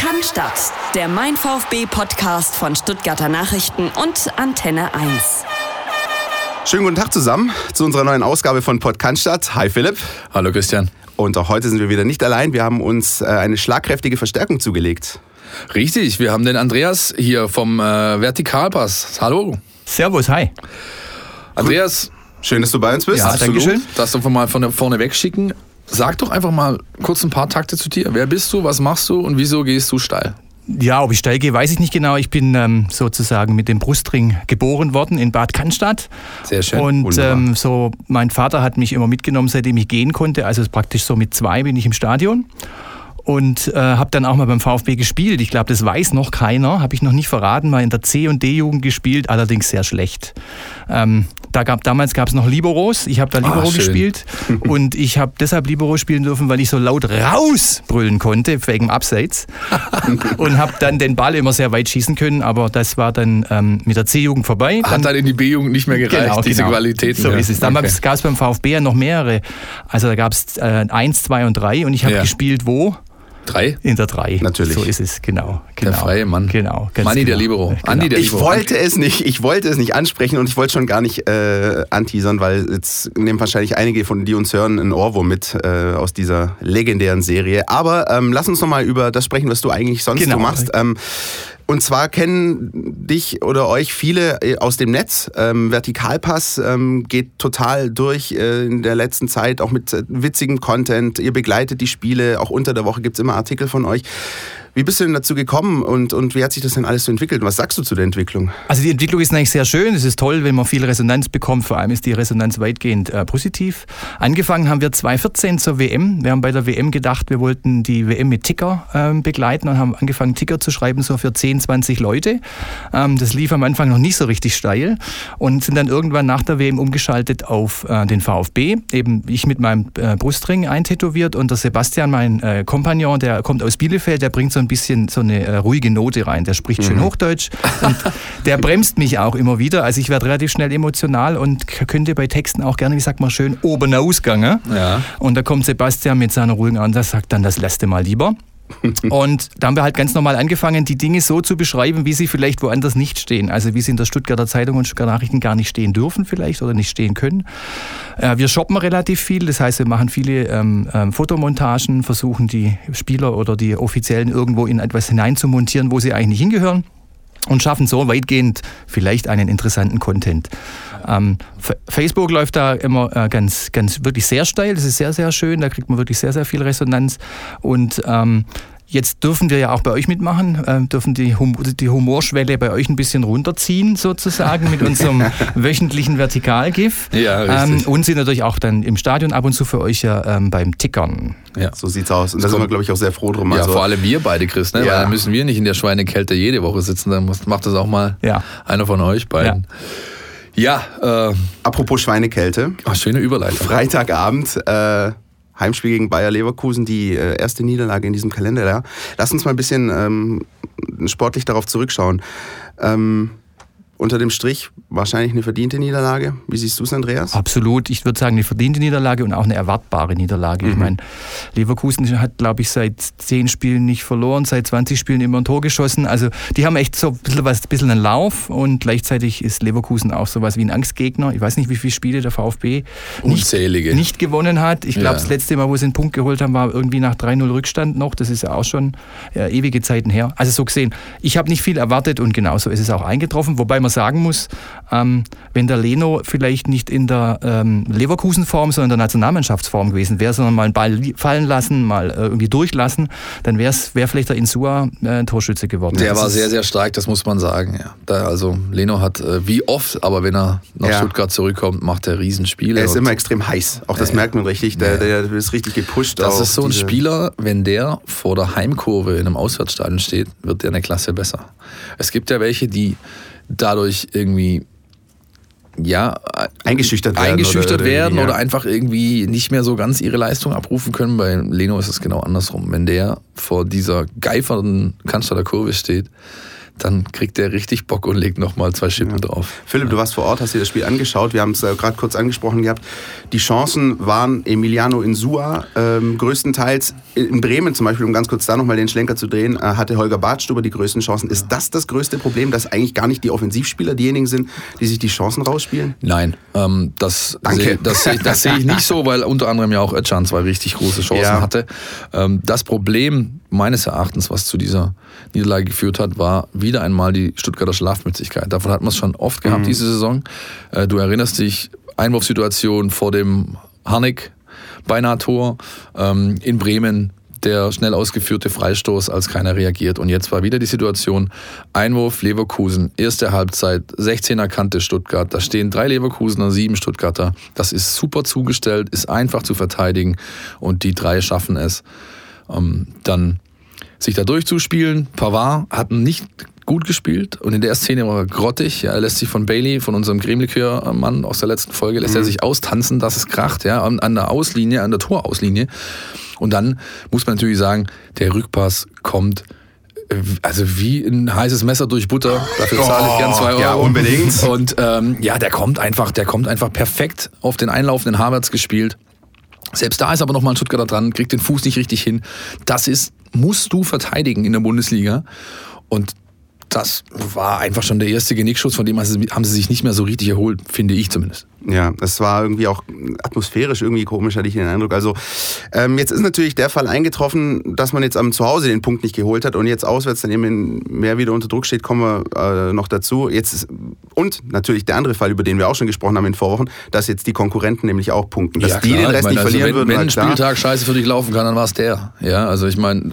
Cannstatt, der Mein VfB Podcast von Stuttgarter Nachrichten und Antenne 1. Schönen guten Tag zusammen zu unserer neuen Ausgabe von Podcast. Hi Philipp. Hallo Christian. Und auch heute sind wir wieder nicht allein. Wir haben uns äh, eine schlagkräftige Verstärkung zugelegt. Richtig, wir haben den Andreas hier vom äh, Vertikalpass. Hallo. Servus, hi. Andreas. Schön, dass du bei uns bist. Ja, danke schön. Das doch mal von vorne wegschicken. Sag doch einfach mal kurz ein paar Takte zu dir. Wer bist du, was machst du und wieso gehst du steil? Ja, ob ich steil gehe, weiß ich nicht genau. Ich bin ähm, sozusagen mit dem Brustring geboren worden in Bad Cannstatt. Sehr schön. Und ähm, so, mein Vater hat mich immer mitgenommen, seitdem ich gehen konnte. Also praktisch so mit zwei bin ich im Stadion und äh, habe dann auch mal beim VfB gespielt. Ich glaube, das weiß noch keiner, habe ich noch nicht verraten, mal in der C- und D-Jugend gespielt, allerdings sehr schlecht. Ähm, da gab, damals gab es noch Liberos, ich habe da Libero ah, gespielt und ich habe deshalb Libero spielen dürfen, weil ich so laut rausbrüllen konnte, wegen Abseits und habe dann den Ball immer sehr weit schießen können, aber das war dann ähm, mit der C-Jugend vorbei. Hat dann in die B-Jugend nicht mehr gereicht, genau, diese genau. Qualitäten. So ja. ist es. Dann okay. gab es beim VfB ja noch mehrere. Also da gab es äh, eins, zwei und drei und ich habe ja. gespielt wo? Drei? In der drei. Natürlich. So ist es, genau. genau. Der freie Mann. Genau. Manni genau. der Libero. Genau. Andi der ich Libero. wollte es nicht, ich wollte es nicht ansprechen und ich wollte schon gar nicht äh, anteasern, weil jetzt nehmen wahrscheinlich einige von die uns hören einen Ohrwurm mit äh, aus dieser legendären Serie. Aber ähm, lass uns noch mal über das sprechen, was du eigentlich sonst genau. so machst. Ähm, und zwar kennen dich oder euch viele äh, aus dem Netz. Ähm, Vertikalpass ähm, geht total durch äh, in der letzten Zeit, auch mit äh, witzigem Content. Ihr begleitet die Spiele, auch unter der Woche gibt es immer Artikel von euch. Wie bist du denn dazu gekommen und, und wie hat sich das denn alles so entwickelt? Was sagst du zu der Entwicklung? Also die Entwicklung ist eigentlich sehr schön. Es ist toll, wenn man viel Resonanz bekommt. Vor allem ist die Resonanz weitgehend äh, positiv. Angefangen haben wir 2014 zur WM. Wir haben bei der WM gedacht, wir wollten die WM mit Ticker ähm, begleiten und haben angefangen, Ticker zu schreiben, so für 10, 20 Leute. Ähm, das lief am Anfang noch nicht so richtig steil und sind dann irgendwann nach der WM umgeschaltet auf äh, den VfB. Eben ich mit meinem äh, Brustring eintätowiert und der Sebastian, mein äh, Kompagnon, der kommt aus Bielefeld, der bringt so ein bisschen so eine äh, ruhige Note rein. Der spricht schön mhm. Hochdeutsch und der bremst mich auch immer wieder. Also ich werde relativ schnell emotional und könnte bei Texten auch gerne, wie sagt man schön, oben ausgangen. Ja. Und da kommt Sebastian mit seiner ruhigen und sagt dann, das du mal lieber. Und da haben wir halt ganz normal angefangen, die Dinge so zu beschreiben, wie sie vielleicht woanders nicht stehen. Also wie sie in der Stuttgarter Zeitung und Stuttgarter Nachrichten gar nicht stehen dürfen vielleicht oder nicht stehen können. Äh, wir shoppen relativ viel, das heißt, wir machen viele ähm, ähm, Fotomontagen, versuchen die Spieler oder die Offiziellen irgendwo in etwas hineinzumontieren, wo sie eigentlich nicht hingehören und schaffen so weitgehend vielleicht einen interessanten Content. Ähm, Facebook läuft da immer äh, ganz, ganz wirklich sehr steil. Das ist sehr, sehr schön. Da kriegt man wirklich sehr, sehr viel Resonanz. Und ähm, Jetzt dürfen wir ja auch bei euch mitmachen, äh, dürfen die, hum die Humorschwelle bei euch ein bisschen runterziehen, sozusagen, mit unserem wöchentlichen Vertikalgif. Ja, richtig. Ähm, und sind natürlich auch dann im Stadion ab und zu für euch ja ähm, beim Tickern. Ja. So sieht's aus. Und da sind wir, glaube ich, auch sehr froh drum. Ja, also, vor allem wir beide, Chris, ne? Ja. Weil dann müssen wir nicht in der Schweinekälte jede Woche sitzen, dann muss, macht das auch mal Ja. einer von euch beiden. Ja, äh, apropos Schweinekälte. ach, schöne Überleitung. Freitagabend, äh, Heimspiel gegen Bayer Leverkusen, die äh, erste Niederlage in diesem Kalender. Lass uns mal ein bisschen ähm, sportlich darauf zurückschauen. Ähm, unter dem Strich wahrscheinlich eine verdiente Niederlage. Wie siehst du es, Andreas? Absolut. Ich würde sagen, eine verdiente Niederlage und auch eine erwartbare Niederlage. Mhm. Ich meine, Leverkusen hat, glaube ich, seit zehn Spielen nicht verloren, seit 20 Spielen immer ein Tor geschossen. Also die haben echt so ein bisschen, was, ein bisschen einen Lauf und gleichzeitig ist Leverkusen auch sowas wie ein Angstgegner. Ich weiß nicht, wie viele Spiele der VfB nicht, nicht gewonnen hat. Ich glaube, Ja. das letzte Mal, wo sie einen Punkt geholt haben, war irgendwie nach 3-0 Rückstand noch. Das ist ja auch schon äh, ewige Zeiten her. Also so gesehen, ich habe nicht viel erwartet und genauso ist es auch eingetroffen. Wobei man sagen muss, ähm, wenn der Leno vielleicht nicht in der ähm, Leverkusen-Form, sondern in der Nationalmannschaftsform gewesen wäre, sondern mal einen Ball fallen lassen, mal äh, irgendwie durchlassen, dann wäre wär vielleicht der Insua äh, Torschütze geworden. Der Das war sehr, sehr stark, das muss man sagen. Ja. Da, also Leno hat äh, wie oft, aber wenn er nach Ja. Stuttgart zurückkommt, macht er Riesenspiele. Er ist immer extrem heiß. Auch das merkt man richtig. Der, der ist richtig gepusht. das ist so ein Spieler, wenn der vor der Heimkurve in einem Auswärtsstadion steht, wird der eine Klasse besser. Es gibt ja welche, die dadurch irgendwie ja, Eingeschüchtert werden eingeschüchtert oder- oder- werden ja. oder einfach irgendwie nicht mehr so ganz ihre Leistung abrufen können. Bei Leno ist es genau andersrum. Wenn der vor dieser geifernden Cannstatter Kurve steht, dann kriegt der richtig Bock und legt nochmal zwei Schippen ja. drauf. Philipp, ja. du warst vor Ort, hast dir das Spiel angeschaut. Wir haben es äh, gerade kurz angesprochen gehabt. Die Chancen waren Emiliano Insua ähm, größtenteils. In Bremen zum Beispiel, um ganz kurz da nochmal den Schlenker zu drehen, äh, hatte Holger Badstuber die größten Chancen. Ist das das größte Problem, dass eigentlich gar nicht die Offensivspieler diejenigen sind, die sich die Chancen rausspielen? Nein, ähm, das sehe das seh, das seh ich nicht so, weil unter anderem ja auch Özcan zwei richtig große Chancen ja. hatte. Ähm, das Problem meines Erachtens, was zu dieser Niederlage geführt hat, war wieder einmal die Stuttgarter Schlafmützigkeit. Davon hat man es schon oft gehabt mhm. diese Saison. Äh, du erinnerst dich, Einwurfsituation vor dem Harnik, beinahe Tor. Ähm, in Bremen der schnell ausgeführte Freistoß, als keiner reagiert. Und jetzt war wieder die Situation, Einwurf Leverkusen, erste Halbzeit, 16er Kante Stuttgart, da stehen drei Leverkusener, sieben Stuttgarter. Das ist super zugestellt, ist einfach zu verteidigen und die drei schaffen es. Ähm, dann sich da durchzuspielen. Pavard hat nicht gut gespielt und in der Szene war er grottig. Ja, er lässt sich von Bailey, von unserem Cremlikör-Mann aus der letzten Folge, lässt mhm. er sich austanzen, dass es kracht, ja, an, an der Auslinie, an der Torauslinie. Und dann muss man natürlich sagen, der Rückpass kommt äh, also wie ein heißes Messer durch Butter. Dafür zahle ich gern zwei Euro. Ja, unbedingt. Und ähm, ja, der kommt einfach, der kommt einfach perfekt auf den einlaufenden Havertz gespielt. Selbst da ist aber nochmal ein Stuttgarter dran, kriegt den Fuß nicht richtig hin. Das ist, musst du verteidigen in der Bundesliga. Und das war einfach schon der erste Genickschuss, von dem haben sie sich nicht mehr so richtig erholt, finde ich zumindest. Ja, es war irgendwie auch atmosphärisch irgendwie komisch, hatte ich den Eindruck. Also ähm, jetzt ist natürlich der Fall eingetroffen, dass man jetzt am Zuhause den Punkt nicht geholt hat und jetzt auswärts dann eben mehr wieder unter Druck steht, kommen wir äh, noch dazu. Jetzt und natürlich der andere Fall, über den wir auch schon gesprochen haben in Vorwochen, dass jetzt die Konkurrenten nämlich auch punkten, dass ja, die den Rest meine, nicht also verlieren wenn, würden. Wenn ein Spieltag scheiße für dich laufen kann, dann war es der. Ja, also ich meine,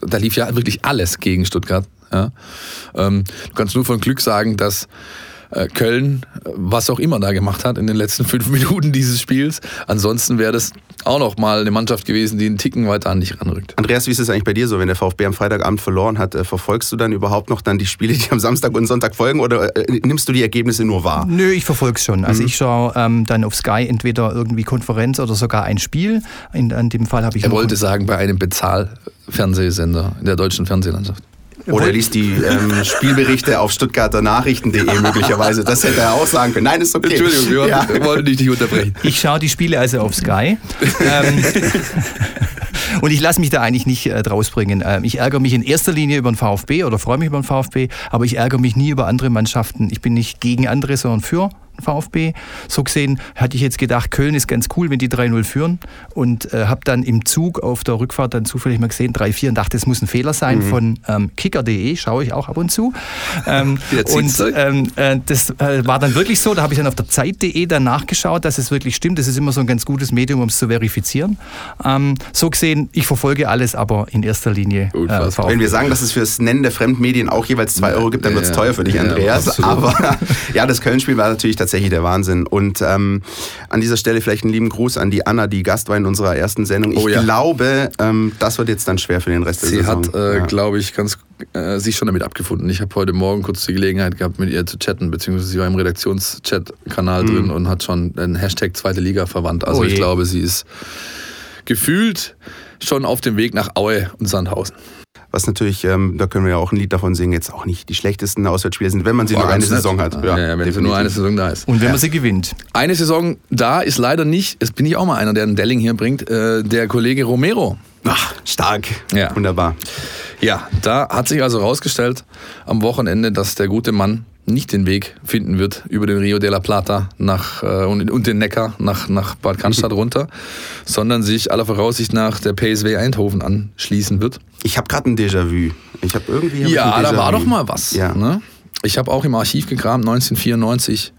da lief ja wirklich alles gegen Stuttgart. Ja? Ähm, du kannst nur von Glück sagen, dass Köln, was auch immer da gemacht hat in den letzten fünf Minuten dieses Spiels. Ansonsten wäre das auch noch mal eine Mannschaft gewesen, die einen Ticken weiter an dich ranrückt. Andreas, wie ist es eigentlich bei dir so, wenn der VfB am Freitagabend verloren hat? Äh, verfolgst du dann überhaupt noch dann die Spiele, die am Samstag und Sonntag folgen oder äh, nimmst du die Ergebnisse nur wahr? Nö, ich verfolge es schon. Also mhm. ich schaue ähm, dann auf Sky entweder irgendwie Konferenz oder sogar ein Spiel. In, in dem Fall habe ich... Er wollte sagen, bei einem Bezahlfernsehsender in der deutschen Fernsehlandschaft. Oder er liest die ähm, Spielberichte auf stuttgarter Nachrichten.de möglicherweise. Das hätte er auch sagen können. Nein, ist okay. Entschuldigung, wir ja. wollten dich nicht unterbrechen. Ich schaue die Spiele also auf Sky. ähm, und ich lasse mich da eigentlich nicht äh, drausbringen. Ähm, ich ärgere mich in erster Linie über den VfB oder freue mich über den VfB, aber ich ärgere mich nie über andere Mannschaften. Ich bin nicht gegen andere, sondern für VfB. So gesehen hatte ich jetzt gedacht, Köln ist ganz cool, wenn die 3-0 führen und äh, habe dann im Zug auf der Rückfahrt dann zufällig mal gesehen 3-4 und dachte, das muss ein Fehler sein mhm. von ähm, kicker.de, schaue ich auch ab und zu. Ähm, und ähm, äh, das äh, war dann wirklich so, da habe ich dann auf der Zeit.de dann nachgeschaut, dass es wirklich stimmt. Das ist immer so ein ganz gutes Medium, um es zu verifizieren. Ähm, so gesehen, ich verfolge alles, aber in erster Linie äh, Wenn wir sagen, dass es für das Nennen der Fremdmedien auch jeweils 2 Euro gibt, dann wird es teuer für dich, Andreas. Ja, aber ja, das Köln-Spiel war natürlich tatsächlich der Wahnsinn. Und ähm, an dieser Stelle vielleicht einen lieben Gruß an die Anna, die Gast war in unserer ersten Sendung. Ich oh, ja. glaube, ähm, das wird jetzt dann schwer für den Rest der Sie Saison. Sie hat, äh, ja. glaube ich, ganz äh, sich schon damit abgefunden. Ich habe heute Morgen kurz die Gelegenheit gehabt, mit ihr zu chatten, beziehungsweise sie war im Redaktionschat-Kanal mhm. drin und hat schon den Hashtag Zweite Liga verwandt. Also oh ich glaube, sie ist gefühlt schon auf dem Weg nach Aue und Sandhausen was natürlich, ähm, da können wir ja auch ein Lied davon singen, jetzt auch nicht die schlechtesten Auswärtsspiele sind, wenn man sie Boah, nur eine nett. Saison hat. Ja, ja, wenn sie nur eine Saison da ist. Und wenn ja. man sie gewinnt. Eine Saison da ist leider nicht, es bin ich auch mal einer, der einen Delling hier bringt, äh, der Kollege Romero. Ach, stark. Ja. Wunderbar. Ja, da hat sich also rausgestellt am Wochenende, dass der gute Mann nicht den Weg finden wird über den Rio de la Plata nach, äh, und, und, den Neckar nach, nach Bad Cannstatt runter, sondern sich aller Voraussicht nach der PSW Eindhoven anschließen wird. Ich habe gerade ein Déjà-vu. Ich habe irgendwie. Hab ja, da war doch mal was. Ja. Ne? Ich habe auch im Archiv gekramt, 1994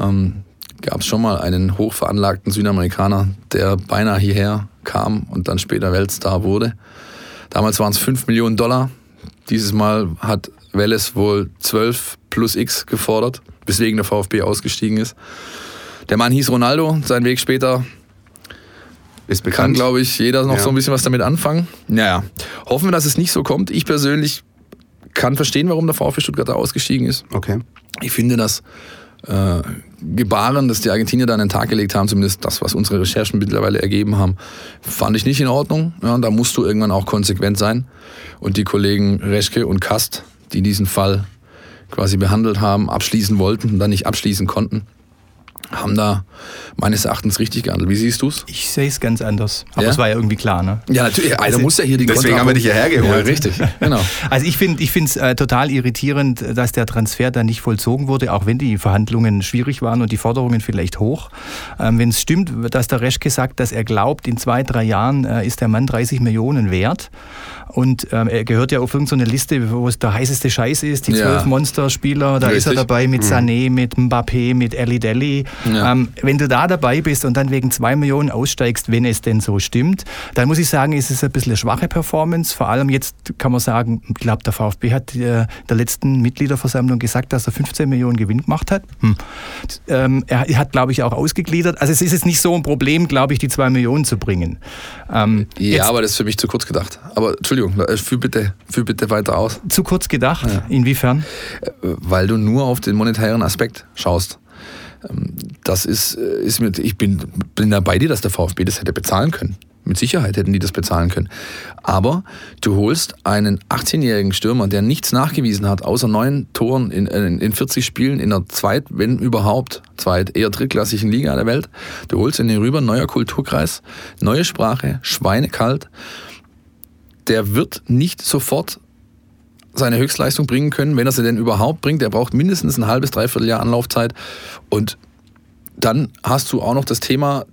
ähm, gab es schon mal einen hochveranlagten Südamerikaner, der beinahe hierher kam und dann später Weltstar wurde. Damals waren es 5 Millionen Dollar. Dieses Mal hat Welles wohl 12 plus X gefordert, weswegen der VfB ausgestiegen ist. Der Mann hieß Ronaldo, sein Weg später ist bekannt. Kann, glaube ich, jeder noch ja. so ein bisschen was damit anfangen. Naja, hoffen wir, dass es nicht so kommt. Ich persönlich kann verstehen, warum der VfB Stuttgart da ausgestiegen ist. Okay. Ich finde das äh, Gebaren, das die Argentinier da an den Tag gelegt haben, zumindest das, was unsere Recherchen mittlerweile ergeben haben, fand ich nicht in Ordnung. Ja, da musst du irgendwann auch konsequent sein. Und die Kollegen Reschke und Kast die diesen Fall quasi behandelt haben, abschließen wollten und dann nicht abschließen konnten haben da meines Erachtens richtig gehandelt. Wie siehst du es? Ich sehe es ganz anders. Aber es war ja irgendwie klar, ne? Ja, natürlich. Einer also, muss ja hier die Deswegen Kontra haben wir dich hierher geholt. Ja, richtig. Genau. Also ich finde ich es äh, total irritierend, dass der Transfer dann nicht vollzogen wurde, auch wenn die Verhandlungen schwierig waren und die Forderungen vielleicht hoch. Ähm, wenn es stimmt, dass der Reschke sagt, dass er glaubt, in zwei, drei Jahren äh, ist der Mann 30 Millionen wert und ähm, er gehört ja auf irgendeine Liste, wo es der heißeste Scheiß ist, die zwölf ja. Monsterspieler, da Richtig. ist er dabei mit mhm. Sané, mit Mbappé, mit Eli Deli. Ja. Ähm, wenn du da dabei bist und dann wegen zwei Millionen aussteigst, wenn es denn so stimmt, dann muss ich sagen, ist es ein bisschen eine schwache Performance. Vor allem jetzt kann man sagen, ich glaube, der VfB hat äh, der letzten Mitgliederversammlung gesagt, dass er 15 Millionen Gewinn gemacht hat. Hm. Ähm, er hat, glaube ich, auch ausgegliedert. Also es ist jetzt nicht so ein Problem, glaube ich, die zwei Millionen zu bringen. Ähm, ja, aber das ist für mich zu kurz gedacht. Aber Entschuldigung, äh, führ bitte, führ bitte weiter aus. Zu kurz gedacht? Ja. Inwiefern? Äh, weil du nur auf den monetären Aspekt schaust. Ähm, das ist, äh, ist mir, ich bin, bin da bei dir, dass der VfB das hätte bezahlen können. Mit Sicherheit hätten die das bezahlen können. Aber du holst einen 18-jährigen Stürmer, der nichts nachgewiesen hat, außer neun Toren in, in 40 Spielen in der zweit, wenn überhaupt, zweit, eher drittklassigen Liga der Welt. Du holst ihn hier rüber, neuer Kulturkreis, neue Sprache, schweinekalt. Der wird nicht sofort seine Höchstleistung bringen können, wenn er sie denn überhaupt bringt. Er braucht mindestens ein halbes, dreiviertel Jahr Anlaufzeit. Und dann hast du auch noch das Thema,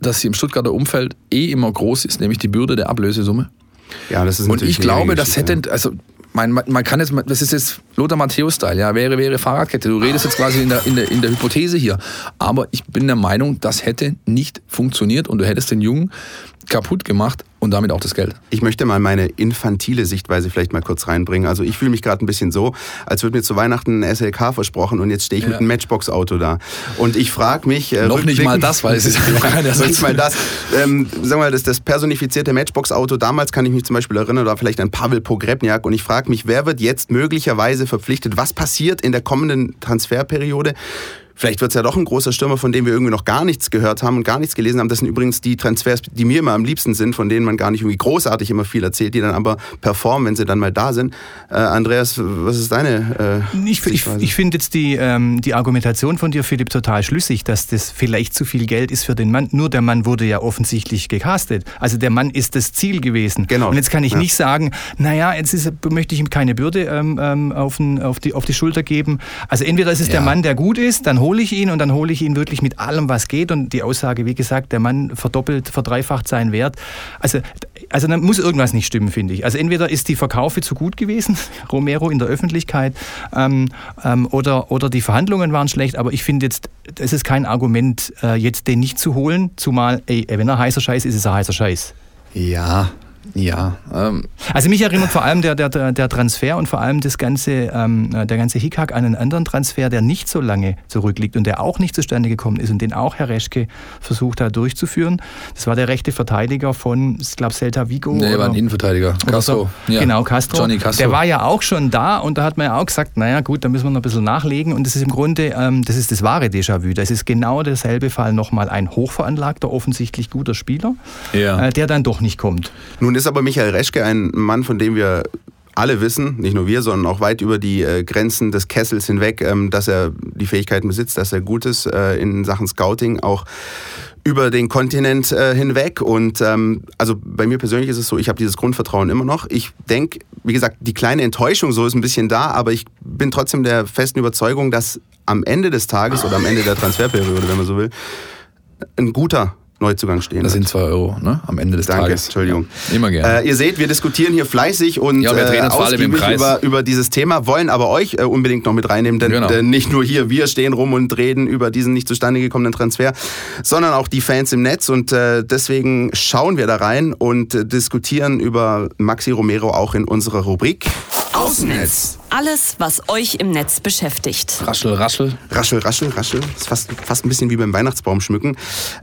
dass sie im Stuttgarter Umfeld eh immer groß ist, nämlich die Bürde der Ablösesumme. Ja, das ist Und ich glaube, das hätte, also man, man kann jetzt, das ist jetzt Lothar Matthäus-Style, ja, wäre, wäre Fahrradkette. Du redest jetzt quasi in der, in, der, in der Hypothese hier. Aber ich bin der Meinung, das hätte nicht funktioniert und du hättest den Jungen kaputt gemacht und damit auch das Geld. Ich möchte mal meine infantile Sichtweise vielleicht mal kurz reinbringen. Also ich fühle mich gerade ein bisschen so, als würde mir zu Weihnachten ein SLK versprochen und jetzt stehe ich ja. mit einem Matchbox-Auto da. Und ich frage mich... Äh, Noch nicht mal das, weil es ist Noch nicht mal das. Ähm, sagen wir mal, das, das personifizierte Matchbox-Auto, damals kann ich mich zum Beispiel erinnern, war vielleicht ein Pavel Pogrebniak und ich frage mich, wer wird jetzt möglicherweise verpflichtet? Was passiert in der kommenden Transferperiode? Vielleicht wird es ja doch ein großer Stürmer, von dem wir irgendwie noch gar nichts gehört haben und gar nichts gelesen haben. Das sind übrigens die Transfers, die mir immer am liebsten sind, von denen man gar nicht irgendwie großartig immer viel erzählt, die dann aber performen, wenn sie dann mal da sind. Äh, Andreas, was ist deine äh, Ich, ich, ich finde jetzt die, ähm, die Argumentation von dir, Philipp, total schlüssig, dass das vielleicht zu viel Geld ist für den Mann. Nur der Mann wurde ja offensichtlich gecastet. Also der Mann ist das Ziel gewesen. Genau. Und jetzt kann ich ja. nicht sagen, naja, jetzt ist, möchte ich ihm keine Bürde ähm, ähm auf, den, auf, die, auf die Schulter geben. Also entweder ist es ja. der Mann, der gut ist, dann hole ich ihn und dann hole ich ihn wirklich mit allem, was geht. Und die Aussage, wie gesagt, der Mann verdoppelt, verdreifacht seinen Wert. Also, also dann muss irgendwas nicht stimmen, finde ich. Also entweder ist die Verkaufe zu gut gewesen, Romero in der Öffentlichkeit, ähm, ähm, oder, oder die Verhandlungen waren schlecht. Aber ich finde jetzt, es ist kein Argument, äh, jetzt den nicht zu holen, zumal, ey, wenn er heißer Scheiß ist, ist er heißer Scheiß. Ja, ja. Ähm. Also mich erinnert vor allem der, der, der Transfer und vor allem das ganze, ähm, der ganze Hickhack an einen anderen Transfer, der nicht so lange zurückliegt und der auch nicht zustande gekommen ist und den auch Herr Reschke versucht hat durchzuführen. Das war der rechte Verteidiger von, ich glaube, Celta Vigo. Nee, er war ein Innenverteidiger. Castro. So. Ja. Genau, Castro. Johnny Castro. Der war ja auch schon da und da hat man ja auch gesagt, naja gut, da müssen wir noch ein bisschen nachlegen und das ist im Grunde, ähm, das ist das wahre Déjà-vu. Das ist genau derselbe Fall nochmal ein hochveranlagter, offensichtlich guter Spieler, ja. äh, der dann doch nicht kommt. Nun nun ist aber Michael Reschke ein Mann, von dem wir alle wissen, nicht nur wir, sondern auch weit über die äh, Grenzen des Kessels hinweg, ähm, dass er die Fähigkeiten besitzt, dass er gut ist äh, in Sachen Scouting, auch über den Kontinent äh, hinweg. Und ähm, also bei mir persönlich ist es so, ich habe dieses Grundvertrauen immer noch. Ich denke, wie gesagt, die kleine Enttäuschung so ist ein bisschen da, aber ich bin trotzdem der festen Überzeugung, dass am Ende des Tages oder am Ende der Transferperiode, wenn man so will, ein guter Neuzugang stehen. Das sind zwei Euro ne? am Ende des Danke, Tages. Entschuldigung. Ja, immer gerne. Äh, ihr seht, wir diskutieren hier fleißig und ja, wir äh, ausgiebig. Über, über dieses Thema, wollen aber euch äh, unbedingt noch mit reinnehmen, denn genau. nicht nur hier, wir stehen rum und reden über diesen nicht zustande gekommenen Transfer, sondern auch die Fans im Netz und äh, deswegen schauen wir da rein und äh, diskutieren über Maxi Romero auch in unserer Rubrik Außennetz. Alles, was euch im Netz beschäftigt. Raschel, raschel. Raschel, raschel, raschel. Das ist fast, fast ein bisschen wie beim Weihnachtsbaum schmücken.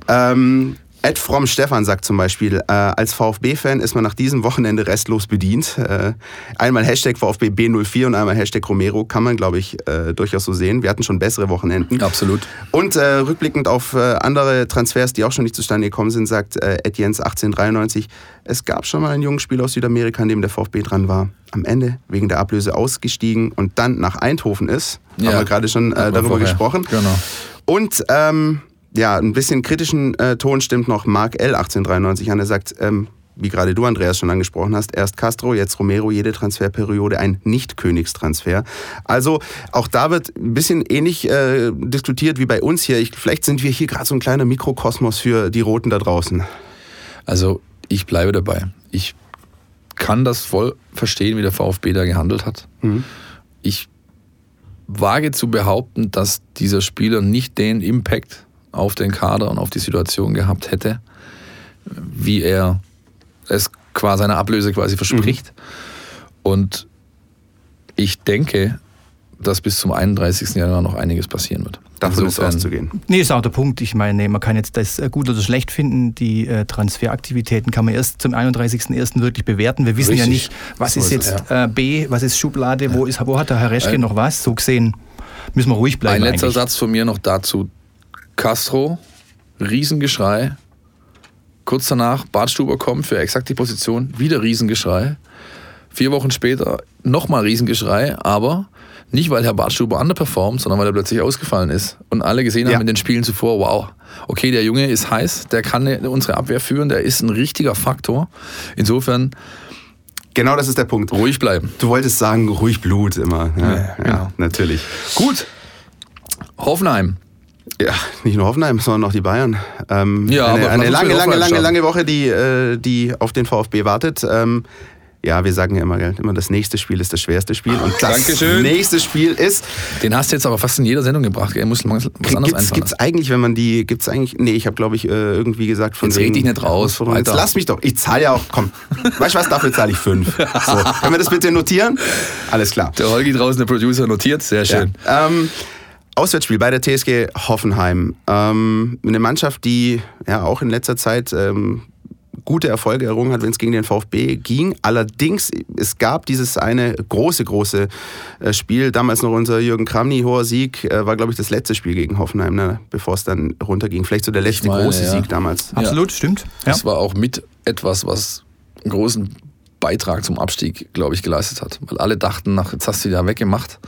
Ähm, Ed From Stefan sagt zum Beispiel, äh, als VfB-Fan ist man nach diesem Wochenende restlos bedient. Äh, einmal Hashtag VfB B04 und einmal Hashtag Romero kann man, glaube ich, äh, durchaus so sehen. Wir hatten schon bessere Wochenenden. Absolut. Und äh, rückblickend auf äh, andere Transfers, die auch schon nicht zustande gekommen sind, sagt äh, Ed Jens 1893, es gab schon mal einen jungen Spieler aus Südamerika, an dem der VfB dran war. Am Ende wegen der Ablöse ausgestiegen und dann nach Eindhoven ist. Ja. Haben wir gerade schon äh, darüber gesprochen. Genau. Und ähm, ja, ein bisschen kritischen äh, Ton stimmt noch Mark L. 1893 an. Er sagt, ähm, wie gerade du, Andreas, schon angesprochen hast, erst Castro, jetzt Romero, jede Transferperiode ein Nicht-Königstransfer. Also auch da wird ein bisschen ähnlich äh, diskutiert wie bei uns hier. Ich, vielleicht sind wir hier gerade so ein kleiner Mikrokosmos für die Roten da draußen. Also ich bleibe dabei. Ich kann das voll verstehen, wie der VfB da gehandelt hat. Mhm. Ich wage zu behaupten, dass dieser Spieler nicht den Impact auf den Kader und auf die Situation gehabt hätte, wie er es qua seiner Ablöse quasi verspricht. Mhm. Und ich denke, dass bis zum 31. Januar noch einiges passieren wird. Davon ist auszugehen. Nee, ist auch der Punkt. Ich meine, man kann jetzt das gut oder schlecht finden. Die äh, Transferaktivitäten kann man erst zum 31.01. wirklich bewerten. Wir wissen Richtig. ja nicht, was so ist jetzt ja. Äh, B, was ist Schublade, ja. wo, ist, wo hat der Herr Reschke noch was? So gesehen müssen wir ruhig bleiben. Ein letzter eigentlich. Satz von mir noch dazu. Castro, Riesengeschrei. Kurz danach, Bartstuber kommt für exakt die Position, wieder Riesengeschrei. Vier Wochen später nochmal Riesengeschrei, aber nicht, weil Herr Bartstuber underperformt, sondern weil er plötzlich ausgefallen ist. Und alle gesehen haben ja. in den Spielen zuvor, wow, okay, der Junge ist heiß, der kann unsere Abwehr führen, der ist ein richtiger Faktor. Insofern. Genau das ist der Punkt. Ruhig bleiben. Du wolltest sagen, ruhig Blut immer. Ja, ja, genau. ja natürlich. Gut. Hoffenheim. Ja, nicht nur Hoffenheim, sondern auch die Bayern. Ähm, ja, eine, eine lange, lange, lange, lange Woche, die, äh, die auf den VfB wartet. Ähm, ja, wir sagen ja immer, immer, das nächste Spiel ist das schwerste Spiel. Und das Dankeschön. nächste Spiel ist. Den hast du jetzt aber fast in jeder Sendung gebracht. Er muss was anderes gibt's, Gibt's eigentlich, wenn man die, gibt's eigentlich, nee, ich habe glaube ich äh, irgendwie gesagt von Jetzt red dich nicht raus. Jetzt lass mich doch, ich zahle ja auch, komm, weißt du was, dafür zahle ich fünf. So, können wir das bitte notieren? Alles klar. Der Holgi draußen, der Producer, notiert, sehr schön. Ja, ähm, Auswärtsspiel bei der TSG Hoffenheim. Ähm, eine Mannschaft, die ja auch in letzter Zeit ähm, gute Erfolge errungen hat, wenn es gegen den VfB ging. Allerdings, es gab dieses eine große, große äh, Spiel, damals noch unser Jürgen Kramny, hoher Sieg, äh, war, glaube ich, das letzte Spiel gegen Hoffenheim, ne? bevor es dann runterging. Vielleicht so der letzte meine, große ja. Sieg damals. Absolut, ja. stimmt. Das ja. war auch mit etwas, was einen großen Beitrag zum Abstieg, glaube ich, geleistet hat. Weil alle dachten, nach, jetzt hast du die da weggemacht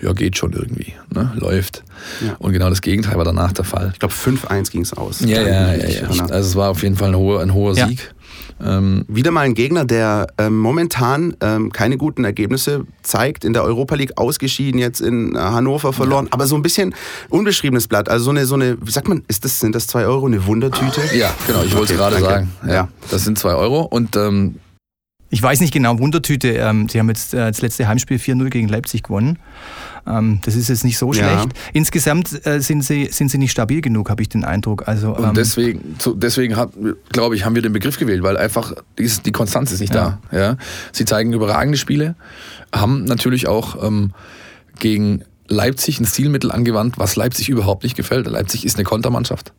ja, geht schon irgendwie, ne? läuft. Ja. Und genau das Gegenteil war danach der Fall. Ich glaube, 5-1 ging es aus. Ja, ja, ja, ja. Also es war auf jeden Fall ein hoher, ein hoher ja. Sieg. Ähm, Wieder mal ein Gegner, der ähm, momentan ähm, keine guten Ergebnisse zeigt. In der Europa League ausgeschieden, jetzt in äh, Hannover verloren, ja. aber so ein bisschen unbeschriebenes Blatt. Also so eine, so eine wie sagt man, ist das, sind das zwei Euro, eine Wundertüte? Ja, genau, ich wollte es gerade sagen. Ja, ja, Das sind zwei Euro und ähm, ich weiß nicht genau, Wundertüte. Ähm, sie haben jetzt äh, das letzte Heimspiel 4-0 gegen Leipzig gewonnen. Ähm, das ist jetzt nicht so schlecht. Ja. Insgesamt äh, sind, sie, sind sie nicht stabil genug, habe ich den Eindruck. Also, ähm, Und deswegen, deswegen glaube ich, haben wir den Begriff gewählt, weil einfach die Konstanz ist nicht ja. da. Ja? Sie zeigen überragende Spiele, haben natürlich auch ähm, gegen Leipzig ein Stilmittel angewandt, was Leipzig überhaupt nicht gefällt. Leipzig ist eine Kontermannschaft.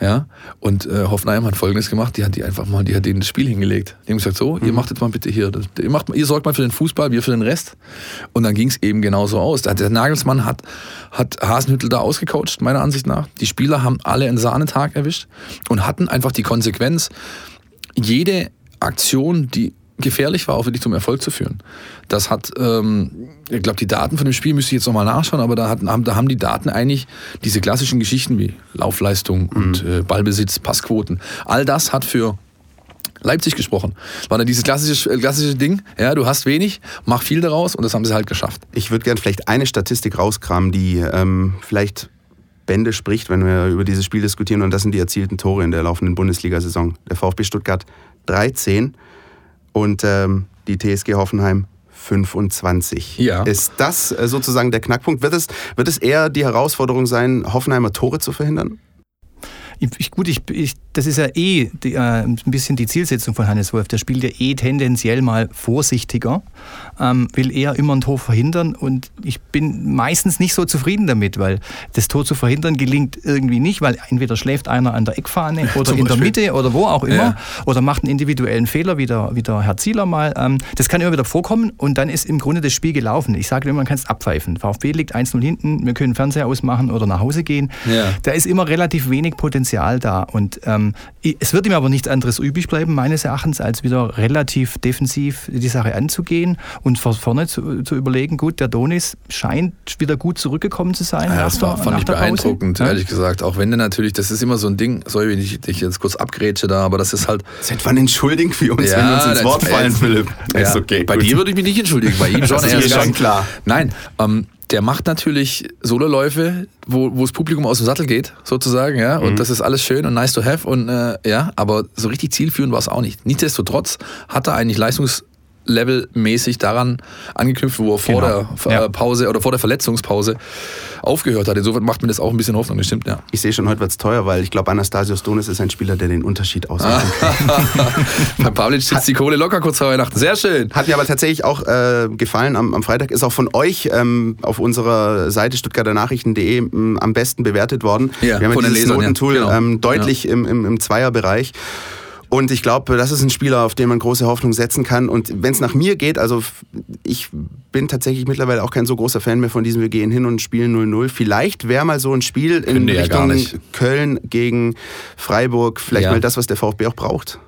Ja? Und äh, Hoffenheim hat Folgendes gemacht, die hat die einfach mal, die hat denen das Spiel hingelegt. Die haben gesagt, so, mhm. ihr macht jetzt mal bitte hier, das, ihr, macht, ihr sorgt mal für den Fußball, wir für den Rest. Und dann ging es eben genauso aus. Der Nagelsmann hat, hat Hasenhüttel da ausgecoacht, meiner Ansicht nach. Die Spieler haben alle einen Sahnetag erwischt und hatten einfach die Konsequenz, jede Aktion, die gefährlich war, auch wirklich zum Erfolg zu führen. Das hat, ähm, ich glaube, die Daten von dem Spiel müsste ich jetzt nochmal nachschauen, aber da, hat, da haben die Daten eigentlich diese klassischen Geschichten wie Laufleistung mhm. und äh, Ballbesitz, Passquoten, all das hat für Leipzig gesprochen. War dann dieses klassische, klassische Ding, ja, du hast wenig, mach viel daraus und das haben sie halt geschafft. Ich würde gerne vielleicht eine Statistik rauskramen, die ähm, vielleicht Bände spricht, wenn wir über dieses Spiel diskutieren und das sind die erzielten Tore in der laufenden Bundesliga-Saison. Der VfB Stuttgart 13, und ähm, die TSG Hoffenheim 25. Ja. Ist das äh, sozusagen der Knackpunkt? Wird es, wird es eher die Herausforderung sein, Hoffenheimer Tore zu verhindern? Ich, gut, ich, ich, das ist ja eh die, äh, ein bisschen die Zielsetzung von Hannes Wolf. Der spielt ja eh tendenziell mal vorsichtiger. Ähm, will eher immer ein Tor verhindern und ich bin meistens nicht so zufrieden damit, weil das Tor zu verhindern gelingt irgendwie nicht, weil entweder schläft einer an der Eckfahne oder in der Mitte oder wo auch immer ja. oder macht einen individuellen Fehler, wie der, wie der Herr Zieler mal. Ähm, das kann immer wieder vorkommen und dann ist im Grunde das Spiel gelaufen. Ich sage immer, man kann es abpfeifen. VfB liegt 1-0 hinten, wir können Fernseher ausmachen oder nach Hause gehen. Ja. Da ist immer relativ wenig Potenzial da und ähm, es wird ihm aber nichts anderes übrig bleiben, meines Erachtens, als wieder relativ defensiv die Sache anzugehen und von vorne zu, zu überlegen, gut, der Donis scheint wieder gut zurückgekommen zu sein. Ja, das war, fand ich beeindruckend, ja? ehrlich gesagt. Auch wenn du natürlich, das ist immer so ein Ding, sorry, wenn ich dich jetzt kurz abgrätsche da, aber das ist halt. Seit wann entschuldigen wir uns, ja, wenn wir uns ins Wort fallen, Philipp? Ja, ist okay. Bei gut. dir würde ich mich nicht entschuldigen, bei ihm schon. das ist schon klar. Nein, ähm, der macht natürlich Sololäufe, wo, wo das Publikum aus dem Sattel geht, sozusagen, ja. Und mhm. das ist alles schön und nice to have und äh, ja, aber so richtig zielführend war es auch nicht. Nichtsdestotrotz hat er eigentlich Leistungs levelmäßig daran angeknüpft, wo er vor genau. der ja. Pause oder vor der Verletzungspause aufgehört hat. Insofern macht mir das auch ein bisschen Hoffnung, das stimmt, ja. Ich sehe schon, heute wird es teuer, weil ich glaube, Anastasios Donis ist ein Spieler, der den Unterschied ausmachen kann. Bei Pavlic sitzt die Kohle locker kurz vor Weihnachten. Sehr schön. Hat mir aber tatsächlich auch äh, gefallen am, am, Freitag. Ist auch von euch ähm, auf unserer Seite stuttgarternachrichten.de am besten bewertet worden. Ja, Wir haben ja dieses Lesern, Notentool ja, genau. ähm, deutlich ja. im, im, im Zweierbereich. Und ich glaube, das ist ein Spieler, auf den man große Hoffnung setzen kann. Und wenn es nach mir geht, also ich bin tatsächlich mittlerweile auch kein so großer Fan mehr von diesem, wir gehen hin und spielen 0-0. Vielleicht wäre mal so ein Spiel in Richtung Köln gegen Freiburg vielleicht ja. mal das, was der VfB auch braucht.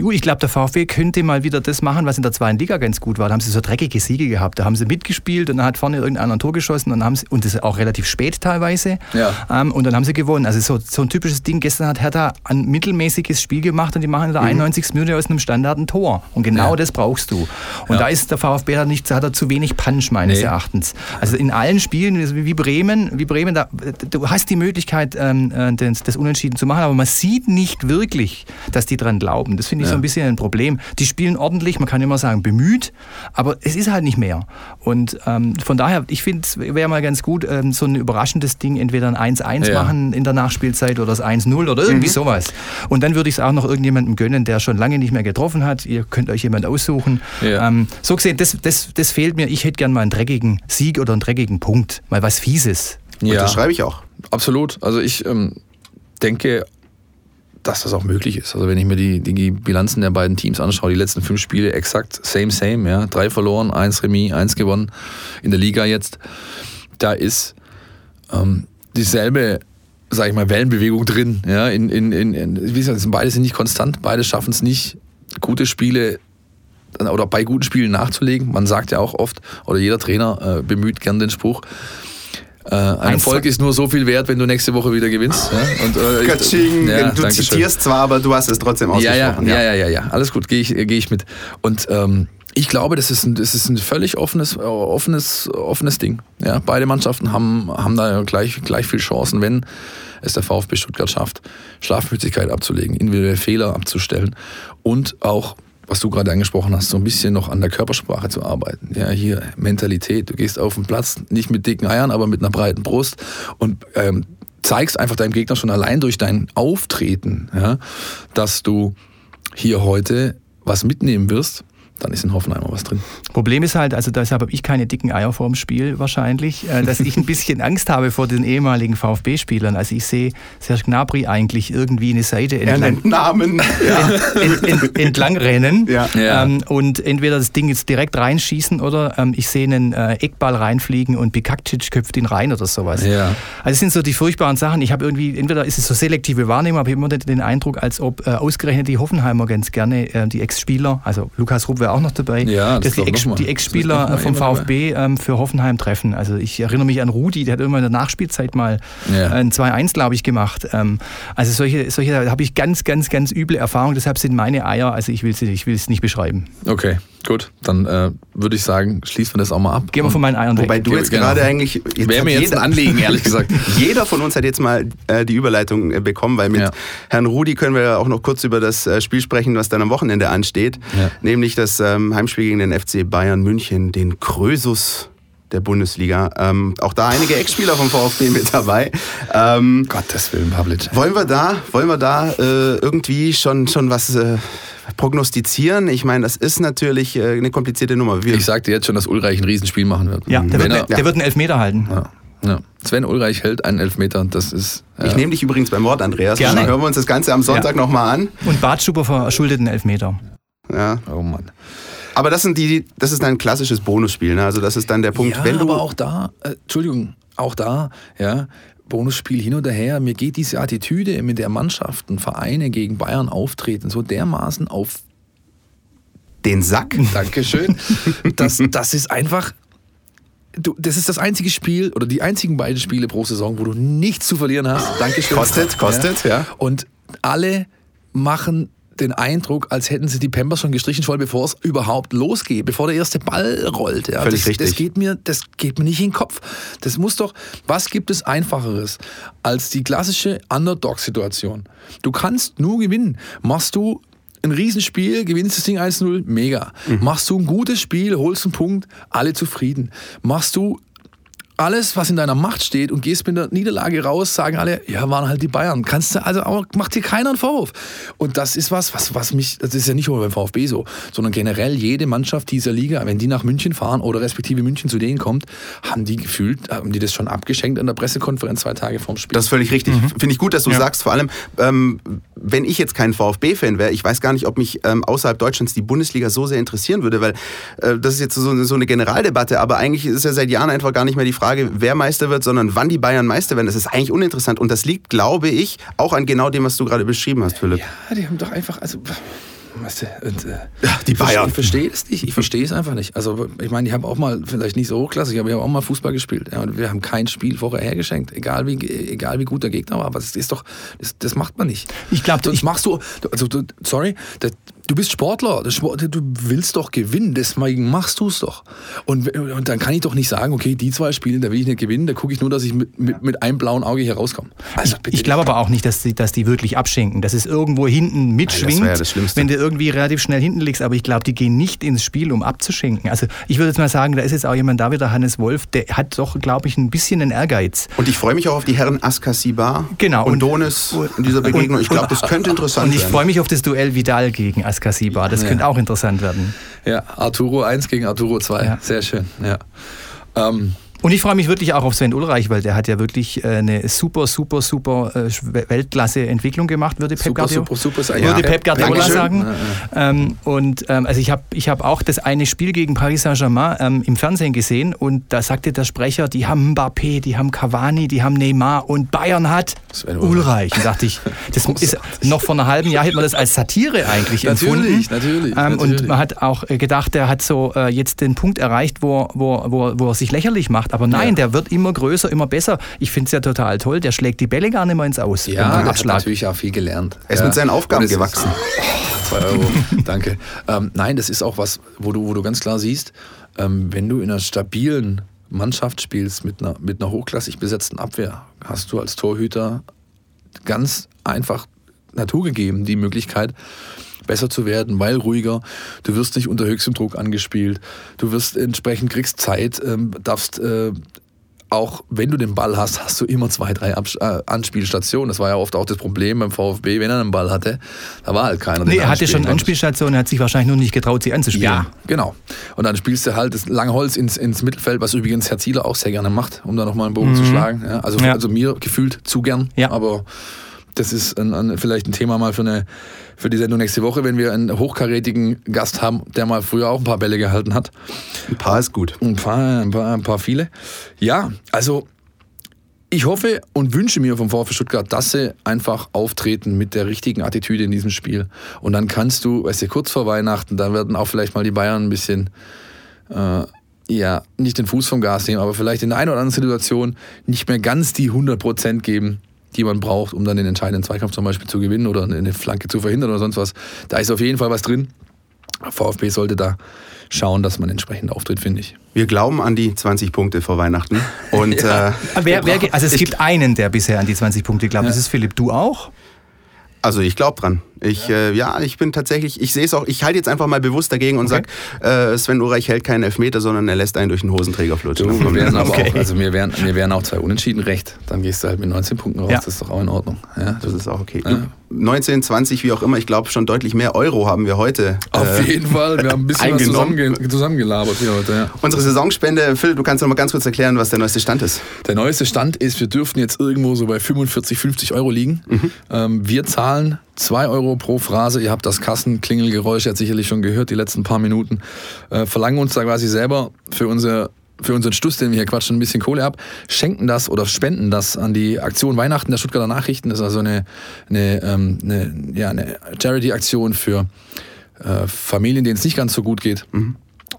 Gut, ich glaube, der VfB könnte mal wieder das machen, was in der zweiten Liga ganz gut war. Da haben sie so dreckige Siege gehabt. Da haben sie mitgespielt und dann hat vorne irgendeiner ein Tor geschossen und, haben sie, und das ist auch relativ spät teilweise. Ja. Ähm, und dann haben sie gewonnen. Also so, so ein typisches Ding. Gestern hat Hertha ein mittelmäßiges Spiel gemacht und die machen in der mhm. 91. Minute aus einem Standard ein Tor. Und genau ja. das brauchst du. Und ja. da ist der VfB hat, nicht, hat er zu wenig Punch meines nee. Erachtens. Also in allen Spielen, wie Bremen, wie Bremen, da, du hast die Möglichkeit, ähm, äh, das, das Unentschieden zu machen, aber man sieht nicht wirklich, dass die dran glauben. Das finde ich ja. so ein bisschen ein Problem. Die spielen ordentlich, man kann immer sagen bemüht, aber es ist halt nicht mehr. Und ähm, von daher, ich finde, es wäre mal ganz gut, ähm, so ein überraschendes Ding, entweder ein 1-1 ja. machen in der Nachspielzeit oder das 1-0 oder irgendwie mhm. sowas. Und dann würde ich es auch noch irgendjemandem gönnen, der schon lange nicht mehr getroffen hat. Ihr könnt euch jemand aussuchen. Ja. Ähm, so gesehen, das, das, das fehlt mir. Ich hätte gern mal einen dreckigen Sieg oder einen dreckigen Punkt. Mal was Fieses. Ja. das schreibe ich auch. Absolut. Also ich ähm, denke dass das auch möglich ist. Also wenn ich mir die, die Bilanzen der beiden Teams anschaue, die letzten fünf Spiele exakt same, same, ja. Drei verloren, eins Remis, eins gewonnen in der Liga jetzt. Da ist ähm, dieselbe, sag ich mal, Wellenbewegung drin. Ja, in, in, in, wie gesagt, beide sind nicht konstant, beide schaffen es nicht, gute Spiele oder bei guten Spielen nachzulegen. Man sagt ja auch oft, oder jeder Trainer äh, bemüht gern den Spruch, ein Erfolg ist nur so viel wert, wenn du nächste Woche wieder gewinnst. Ja? Und, äh, Katsching, ja, du zitierst schön. zwar, aber du hast es trotzdem ausgesprochen. Ja, ja, ja, ja, ja, alles gut, gehe ich, geh ich mit. Und ähm, ich glaube, das ist ein, das ist ein völlig offenes, offenes, offenes Ding. Ja, beide Mannschaften haben, haben da gleich, gleich viel Chancen, wenn es der VfB Stuttgart schafft, Schlafmützigkeit abzulegen, individuelle Fehler abzustellen und auch was du gerade angesprochen hast, so ein bisschen noch an der Körpersprache zu arbeiten. Ja, hier Mentalität. Du gehst auf den Platz, nicht mit dicken Eiern, aber mit einer breiten Brust und ähm, zeigst einfach deinem Gegner schon allein durch dein Auftreten, ja, dass du hier heute was mitnehmen wirst, dann ist in Hoffenheim was drin. Problem ist halt, also deshalb habe ich keine dicken Eier vor dem Spiel wahrscheinlich, äh, dass ich ein bisschen Angst habe vor den ehemaligen VfB-Spielern. Also ich sehe Serge Gnabry eigentlich irgendwie eine Seite entlang, Namen. Ja. Ent, ent, entlang rennen ja. ähm, und entweder das Ding jetzt direkt reinschießen oder ähm, ich sehe einen äh, Eckball reinfliegen und Pikakcic köpft ihn rein oder sowas. Ja. Also es sind so die furchtbaren Sachen. Ich habe irgendwie, entweder ist es so selektive Wahrnehmung, aber ich habe immer den Eindruck, als ob äh, ausgerechnet die Hoffenheimer ganz gerne äh, die Ex-Spieler, also Lukas Rupp wäre auch noch dabei, ja, das dass die Ex-Spieler Ex vom VfB ähm, für Hoffenheim treffen. Also ich erinnere mich an Rudi, der hat irgendwann in der Nachspielzeit mal ja. ein 2-1, glaube ich, gemacht. Ähm, also solche, solche habe ich ganz, ganz, ganz üble Erfahrungen. Deshalb sind meine Eier, also ich will es ich nicht beschreiben. Okay. Gut, dann äh, würde ich sagen, schließen wir das auch mal ab. Gehen wir von meinen Eiern Wobei weg. du jetzt genau. gerade eigentlich. Jetzt Wäre mir jetzt ein Anliegen, ehrlich gesagt. jeder von uns hat jetzt mal äh, die Überleitung äh, bekommen, weil mit ja. Herrn Rudi können wir auch noch kurz über das äh, Spiel sprechen, was dann am Wochenende ansteht. Ja. Nämlich das ähm, Heimspiel gegen den FC Bayern München, den Krösus der Bundesliga. Ähm, auch da einige Ex-Spieler vom VfB mit dabei. Ähm, Gottes Willen, Pavlic. Wollen wir da, wollen wir da äh, irgendwie schon, schon was äh, prognostizieren? Ich meine, das ist natürlich äh, eine komplizierte Nummer. Wir ich sagte jetzt schon, dass Ulreich ein Riesenspiel machen wird. Ja, der, wird, er, der ja. wird einen Elfmeter halten. Ja. Ja. Sven Ulreich hält einen Elfmeter. Das ist. Ja. Ich nehme dich übrigens beim Wort, Andreas. Gerne. Dann hören wir uns das Ganze am Sonntag ja. nochmal an. Und Bartstuber verschuldet einen Elfmeter. Ja. Oh Mann. Aber das sind die, das ist ein klassisches Bonusspiel, ne? Also das ist dann der Punkt, ja, wenn du. Aber auch da, äh, Entschuldigung, auch da, ja, Bonusspiel hin oder her. Mir geht diese Attitüde, mit der Mannschaften, Vereine gegen Bayern auftreten, so dermaßen auf den Sack. Dankeschön. Das, das ist einfach. Du, das ist das einzige Spiel oder die einzigen beiden Spiele pro Saison, wo du nichts zu verlieren hast. Dankeschön. Kostet, kostet, ja. ja. Und alle machen den Eindruck, als hätten sie die Pampers schon gestrichen, voll bevor es überhaupt losgeht, bevor der erste Ball rollt. Ja. Völlig das, richtig. Das geht, mir, das geht mir nicht in den Kopf. Das muss doch, was gibt es Einfacheres als die klassische Underdog-Situation? Du kannst nur gewinnen. Machst du ein Riesenspiel, gewinnst das Ding 1-0, mega. Mhm. Machst du ein gutes Spiel, holst einen Punkt, alle zufrieden. Machst du alles, was in deiner Macht steht und gehst mit der Niederlage raus, sagen alle, ja, waren halt die Bayern. Kannst du, also auch, macht dir keiner einen Vorwurf. Und das ist was, was, was mich, das ist ja nicht nur beim VfB so, sondern generell jede Mannschaft dieser Liga, wenn die nach München fahren oder respektive München zu denen kommt, haben die gefühlt, haben die das schon abgeschenkt in der Pressekonferenz zwei Tage vorm Spiel. Das ist völlig richtig. Mhm. Finde ich gut, dass du ja. sagst, vor allem, ähm, wenn ich jetzt kein VfB-Fan wäre, ich weiß gar nicht, ob mich ähm, außerhalb Deutschlands die Bundesliga so sehr interessieren würde, weil äh, das ist jetzt so, so eine Generaldebatte, aber eigentlich ist ja seit Jahren einfach gar nicht mehr die Frage, Frage, wer Meister wird, sondern wann die Bayern Meister werden. Das ist eigentlich uninteressant. Und das liegt, glaube ich, auch an genau dem, was du gerade beschrieben hast, Philipp. Ja, die haben doch einfach, also. Weißt du, und, äh, die Bayern. Ich verstehe es nicht. Ich verstehe es einfach nicht. Also, ich meine, ich habe auch mal, vielleicht nicht so hochklassig, aber ich habe auch mal Fußball gespielt. Ja, und wir haben kein Spiel vorher hergeschenkt. Egal wie, egal wie gut der Gegner war. Aber das ist doch, das, das macht man nicht. Ich glaube, das machst du, also, sorry, das, Du bist Sportler, du willst doch gewinnen, deswegen machst du es doch. Und, und, dann kann ich doch nicht sagen, okay, die zwei Spiele, da will ich nicht gewinnen, da gucke ich nur, dass ich mit, mit, mit einem blauen Auge hier rauskomme. Also, ich, ich glaube aber auch nicht, dass die, dass die wirklich abschenken, dass es irgendwo hinten mitschwingt, ja wenn du irgendwie relativ schnell hinten liegst. Aber ich glaube, die gehen nicht ins Spiel, um abzuschenken. Also ich würde jetzt mal sagen, da ist jetzt auch jemand da wieder, Hannes Wolf, der hat doch, glaube ich, ein bisschen einen Ehrgeiz. Und ich freue mich auch auf die Herren Askasibar genau, und, und Donis in dieser Begegnung. Und, ich glaube, das könnte interessant sein. Und ich freue mich auf das Duell Vidal gegen Askasibar. Das ja. könnte auch interessant werden. Ja, Arturo 1 gegen Arturo 2. Ja. Sehr schön. Ja. Ähm, und ich freue mich wirklich auch auf Sven Ulreich, weil der hat ja wirklich äh, eine super, super, super äh, Weltklasse-Entwicklung gemacht, würde Pep Guardiola, super, super, würde ja, Pep Guardiola sagen. Ja, ähm, und ähm, also ich habe ich hab auch das eine Spiel gegen Paris Saint-Germain ähm, im Fernsehen gesehen und da sagte der Sprecher, die haben Mbappé, die haben Cavani, die haben Neymar und Bayern hat Sven Ulreich. Und dachte ich, das ist noch vor einem halben Jahr hätte man das als Satire eigentlich empfunden. Natürlich, natürlich, natürlich. Und man hat auch gedacht, der hat so äh, jetzt den Punkt erreicht, wo, wo, wo, wo er sich lächerlich macht gemacht. Aber nein, ja. der wird immer größer, immer besser. Ich finde es ja total toll. Der schlägt die Bälle gar nicht mehr ins Aus. Ja, er hat natürlich auch viel gelernt. Er ist ja. mit seinen Aufgaben gewachsen. Zwei Euro, danke. Ähm, nein, das ist auch was, wo du, wo du ganz klar siehst, ähm, wenn du in einer stabilen Mannschaft spielst mit einer, mit einer hochklassig besetzten Abwehr, hast du als Torhüter ganz einfach naturgegeben die Möglichkeit, besser zu werden, weil ruhiger. Du wirst nicht unter höchstem Druck angespielt. Du wirst entsprechend, kriegst Zeit, ähm, darfst äh, auch wenn du den Ball hast, hast du immer zwei, drei Ab äh, Anspielstationen. Das war ja oft auch das Problem beim VfB, wenn er einen Ball hatte, da war halt keiner. Nee, er hatte schon Anspielstationen, er hat sich wahrscheinlich nur nicht getraut, sie anzuspielen. Ja, genau. Und dann spielst du halt das Langholz ins, ins Mittelfeld, was übrigens Herr Zieler auch sehr gerne macht, um da nochmal einen Bogen mhm. zu schlagen. Ja, also, ja. also mir gefühlt zu gern, ja. aber das ist ein, ein, vielleicht ein Thema mal für, eine, für die Sendung nächste Woche, wenn wir einen hochkarätigen Gast haben, der mal früher auch ein paar Bälle gehalten hat. Ein paar ist gut. Ein paar, ein paar, ein paar viele. Ja, also ich hoffe und wünsche mir vom VfB Stuttgart, dass sie einfach auftreten mit der richtigen Attitüde in diesem Spiel. Und dann kannst du, weißt du, kurz vor Weihnachten, da werden auch vielleicht mal die Bayern ein bisschen, äh, ja, nicht den Fuß vom Gas nehmen, aber vielleicht in der einen oder anderen Situation nicht mehr ganz die 100% geben, die man braucht, um dann den entscheidenden Zweikampf zum Beispiel zu gewinnen oder eine Flanke zu verhindern oder sonst was. Da ist auf jeden Fall was drin. VfB sollte da schauen, dass man entsprechend auftritt, finde ich. Wir glauben an die 20 Punkte vor Weihnachten. Und, ja. äh, wer, wer, also es gibt einen, der bisher an die 20 Punkte glaubt. Ja. Das ist Philipp, du auch? Also ich glaube dran. Ich, ja. Äh, ja, ich bin tatsächlich, ich sehe es auch, ich halte jetzt einfach mal bewusst dagegen und okay. sage, äh, Sven Ulreich hält keinen Elfmeter, sondern er lässt einen durch den Hosenträger flutschen. wir wären okay. auch, also mir wären, mir wären auch zwei Unentschieden recht. Dann gehst du halt mit 19 Punkten raus, ja. das ist doch auch in Ordnung. Ja, das ist auch okay. Ja. 19, 20, wie auch immer, ich glaube schon deutlich mehr Euro haben wir heute. Auf äh, jeden Fall, wir haben ein bisschen was zusammenge zusammengelabert hier heute. Ja. Unsere Saisonspende, Phil, du kannst noch mal ganz kurz erklären, was der neueste Stand ist. Der neueste Stand ist, wir dürften jetzt irgendwo so bei 45, 50 Euro liegen. Mhm. Ähm, wir zahlen 2 Euro pro Phrase. Ihr habt das Kassenklingelgeräusch jetzt sicherlich schon gehört, die letzten paar Minuten. Äh, verlangen uns da quasi selber für unser für unseren Stuss, den wir hier quatschen, ein bisschen Kohle ab, schenken das oder spenden das an die Aktion Weihnachten der Stuttgarter Nachrichten. Das ist also eine, eine, ähm, eine, ja, eine Charity-Aktion für äh, Familien, denen es nicht ganz so gut geht. Mhm.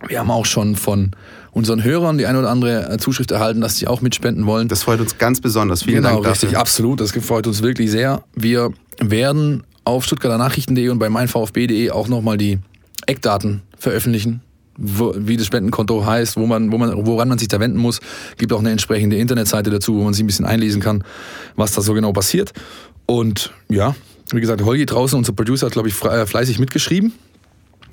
Wir haben auch schon von unseren Hörern die eine oder andere äh, Zuschrift erhalten, dass sie auch mitspenden wollen. Das freut uns ganz besonders. Vielen genau, Dank dafür. richtig, absolut. Das freut uns wirklich sehr. Wir werden auf stuttgarternachrichten.de und bei meinvfb.de auch nochmal die Eckdaten veröffentlichen wo, wie das Spendenkonto heißt, wo man, wo man, woran man sich da wenden muss. Gibt auch eine entsprechende Internetseite dazu, wo man sich ein bisschen einlesen kann, was da so genau passiert. Und ja, wie gesagt, Holgi draußen, unser Producer, hat, glaube ich, äh, fleißig mitgeschrieben.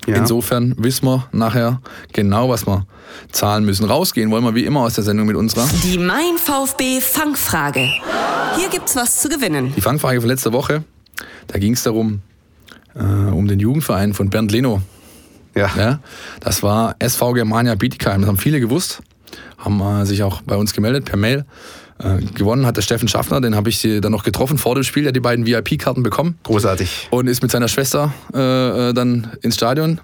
Ja. Insofern wissen wir nachher genau, was wir zahlen müssen. Rausgehen wollen wir wie immer aus der Sendung mit unserer. Die Mein VfB Fangfrage. Hier gibt's was zu gewinnen. Die Fangfrage von letzter Woche, da ging es darum, äh, um den Jugendverein von Bernd Leno ja. ja. Das war SV Germania Bietigheim. Das haben viele gewusst, haben äh, sich auch bei uns gemeldet per Mail. Äh, gewonnen hat der Steffen Schaffner, den habe ich dann noch getroffen vor dem Spiel, der hat die beiden VIP-Karten bekommen. Großartig. Und ist mit seiner Schwester äh, äh, dann ins Stadion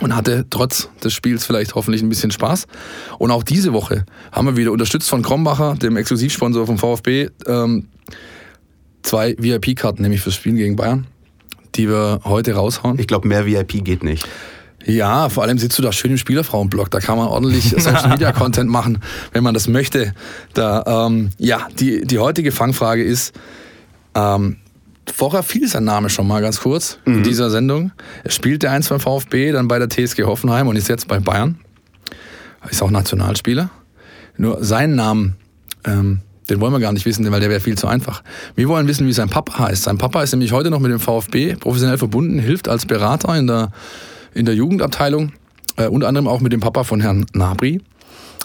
und hatte trotz des Spiels vielleicht hoffentlich ein bisschen Spaß. Und auch diese Woche haben wir wieder unterstützt von Krombacher, dem Exklusivsponsor vom VfB, ähm, zwei VIP-Karten, nämlich fürs Spiel gegen Bayern, die wir heute raushauen. Ich glaube, mehr VIP geht nicht. Ja, vor allem sitzt du da schön im Spielerfrauenblock. Da kann man ordentlich Social Media Content machen, wenn man das möchte. Da, ähm, ja, die, die heutige Fangfrage ist, ähm, vorher fiel sein Name schon mal ganz kurz mhm. in dieser Sendung. Er spielte eins beim VfB, dann bei der TSG Hoffenheim und ist jetzt bei Bayern. Ist auch Nationalspieler. Nur seinen Namen, ähm, den wollen wir gar nicht wissen, weil der wäre viel zu einfach. Wir wollen wissen, wie sein Papa heißt. Sein Papa ist nämlich heute noch mit dem VfB professionell verbunden, hilft als Berater in der in der Jugendabteilung, äh, unter anderem auch mit dem Papa von Herrn Nabri.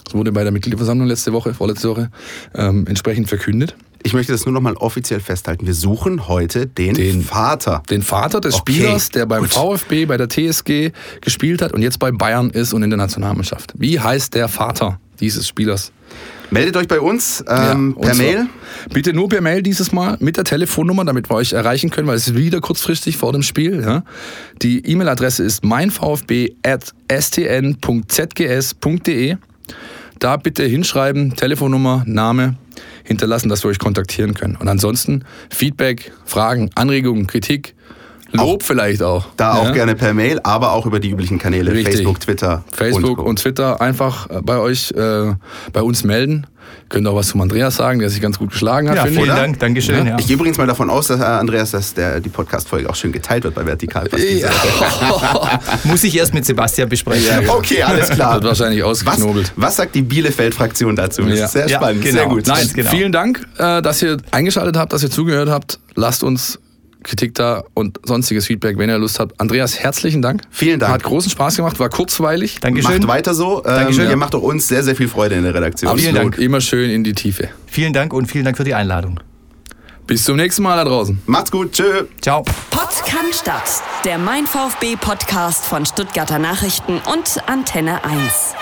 Das wurde bei der Mitgliederversammlung letzte Woche, vorletzte Woche, ähm, entsprechend verkündet. Ich möchte das nur noch mal offiziell festhalten. Wir suchen heute den, den Vater. Den Vater des okay, Spielers, der beim gut. VfB, bei der TSG gespielt hat und jetzt bei Bayern ist und in der Nationalmannschaft. Wie heißt der Vater dieses Spielers? Meldet euch bei uns ähm, ja, per Mail. Bitte nur per Mail dieses Mal mit der Telefonnummer, damit wir euch erreichen können, weil es ist wieder kurzfristig vor dem Spiel. Ja. Die E-Mail-Adresse ist meinvfb.stn.zgs.de. Da bitte hinschreiben, Telefonnummer, Name hinterlassen, dass wir euch kontaktieren können. Und ansonsten Feedback, Fragen, Anregungen, Kritik, Lob auch, vielleicht auch. Da ja. auch gerne per Mail, aber auch über die üblichen Kanäle. Richtig. Facebook, Twitter. Facebook und, und, Twitter einfach äh, bei euch, äh, bei uns melden. Könnt auch was zum Andreas sagen, der sich ganz gut geschlagen hat. Ja, vielen oder? Dank, Dankeschön. Ja. Ja. Ich gehe übrigens mal davon aus, dass, äh, Andreas, dass der, die Podcast-Folge auch schön geteilt wird bei Vertikal. Ja. Muss ich erst mit Sebastian besprechen. Okay, alles klar. Wird wahrscheinlich ausgeknobelt. Was, was sagt die Bielefeld-Fraktion dazu? Das ist sehr spannend, genau. sehr gut. Nein, genau. Vielen Dank, äh, dass ihr eingeschaltet habt, dass ihr zugehört habt. Lasst uns Kritik da und sonstiges Feedback, wenn ihr Lust habt. Andreas, herzlichen Dank. Vielen Dank. Hat großen Spaß gemacht, war kurzweilig. Dankeschön. Macht weiter so. Dankeschön. Ähm, ihr macht auch uns sehr, sehr viel Freude in der Redaktion. Absolut. Vielen Dank. Immer schön in die Tiefe. Vielen Dank und vielen Dank für die Einladung. Bis zum nächsten Mal da draußen. Macht's gut. Tschö. Ciao. Podcast statt. Der Mein VfB Podcast von Stuttgarter Nachrichten und Antenne 1.